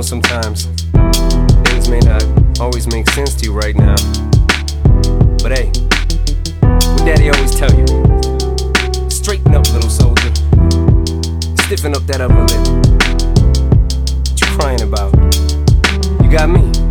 know sometimes things may not always make sense to you right now. But hey, what daddy always tell you? Straighten up, little soldier. Stiffen up that upper lip. What you crying about? You got me.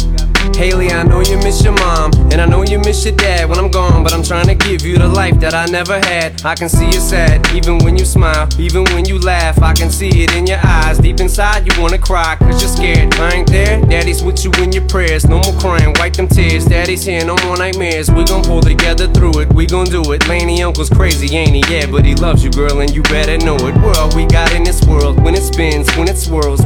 Hailie, I know you miss your mom, and I know you miss your dad when I'm gone, but I'm trying to give you the life that I never had. I can see you sad, even when you smile, even when you laugh. I can see it in your eyes. Deep inside, you wanna cry, cause you're scared. I ain't there, daddy's with you in your prayers. No more crying, wipe them tears. Daddy's here, no more nightmares. We gon' pull together through it, we gon' do it. Lainie Uncle's crazy, ain't he? Yeah, but he loves you, girl, and you better know it. We're we got in this world. When it spins, when it swirls,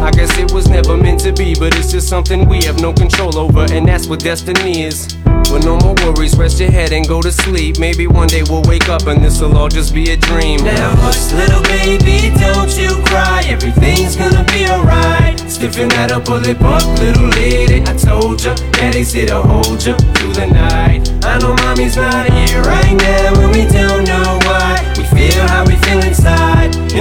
I guess it was never meant to be, but it's just something we have no control over, and that's what destiny is. But no more worries, rest your head and go to sleep. Maybe one day we'll wake up and this'll all just be a dream. Now hush, little baby, don't you cry. Everything's gonna be alright. Stiffen that upper lip up, little lady. I told ya, daddy's here to hold ya through the night. I know mommy's not here right now,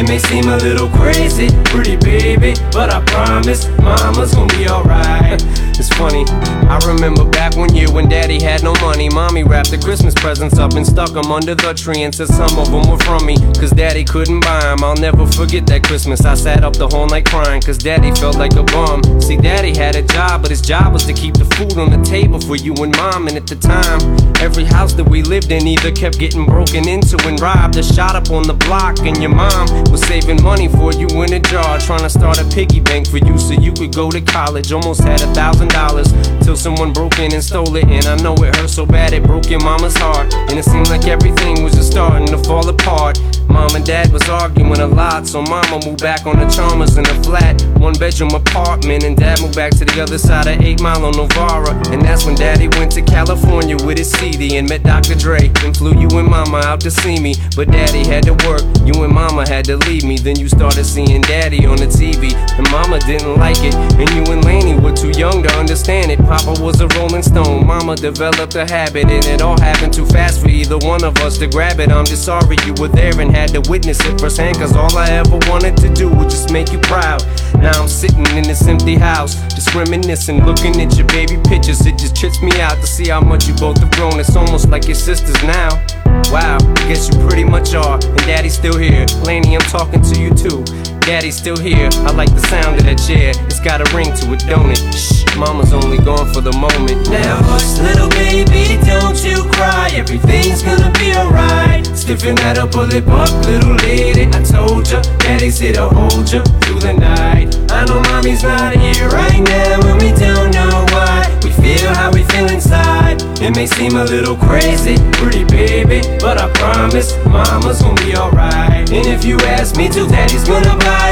It may seem a little crazy, pretty baby, but I promise, mama's gonna be alright. It's funny, I remember back one year when daddy had no money. Mommy wrapped the Christmas presents up and stuck them under the tree and said some of them were from me. Cause daddy couldn't buy them. I'll never forget that Christmas. I sat up the whole night crying cause daddy felt like a bum. See, daddy had a job, but his job was to keep the food on the table for you and mom. And at the time, every house that we lived in either kept getting broken into and robbed or shot up on the block. And your mom was saving money for you in a jar, trying to start a piggy bank for you so you could go to college. Almost had a thousand dollars till someone broke in and stole it. And I know it hurt so bad it broke your mama's heart. And it seemed like everything was just starting to fall apart. Mom and dad was arguing a lot, so mama moved back on the Chalmers in a flat, one bedroom apartment. And dad moved back to the other side of 8 Mile on Novara. And that's when daddy went to California with his CD and met Dr. Dre. And flew you and mama out to see me. But daddy had to work, you and mama had to leave me. Then you started seeing daddy on the TV. And mama didn't like it, and you and Lainie were too young to. Papa was a rolling stone, mama developed a habit, and it all happened too fast for either one of us to grab it. I'm just sorry you were there and had to witness it firsthand, cause all I ever wanted to do was just make you proud. Now I'm sitting in this empty house, just reminiscing, looking at your baby pictures. It just trips me out to see how much you both have grown. It's almost like your sisters now. Wow, I guess you pretty much are, and daddy's still here. Lainie, I'm talking to you too. Daddy's still here. I like the sound of that chair. It's got a ring to it, don't it? Mama's only gone for the moment. Now hush, little baby, don't you cry. Everything's gonna be alright. Stiffen that upper lip up, little lady. I told ya, daddy's here to hold ya through the night. I know mommy's not here right now, and we don't know why. We feel how we feel inside. It may seem a little crazy, pretty baby, but I promise, mama's gonna be alright. And if you ask me to, daddy's gonna buy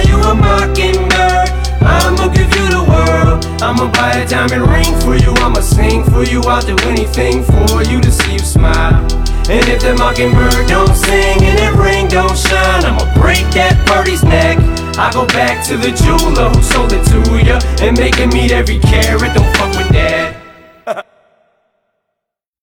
A diamond ring for you. I'ma sing for you. I'll do anything for you to see you smile. And if the mockingbird don't sing and that ring don't shine, I'ma break that birdie's neck. I go back to the jeweler who sold it to ya and make him meet every carat. Don't fuck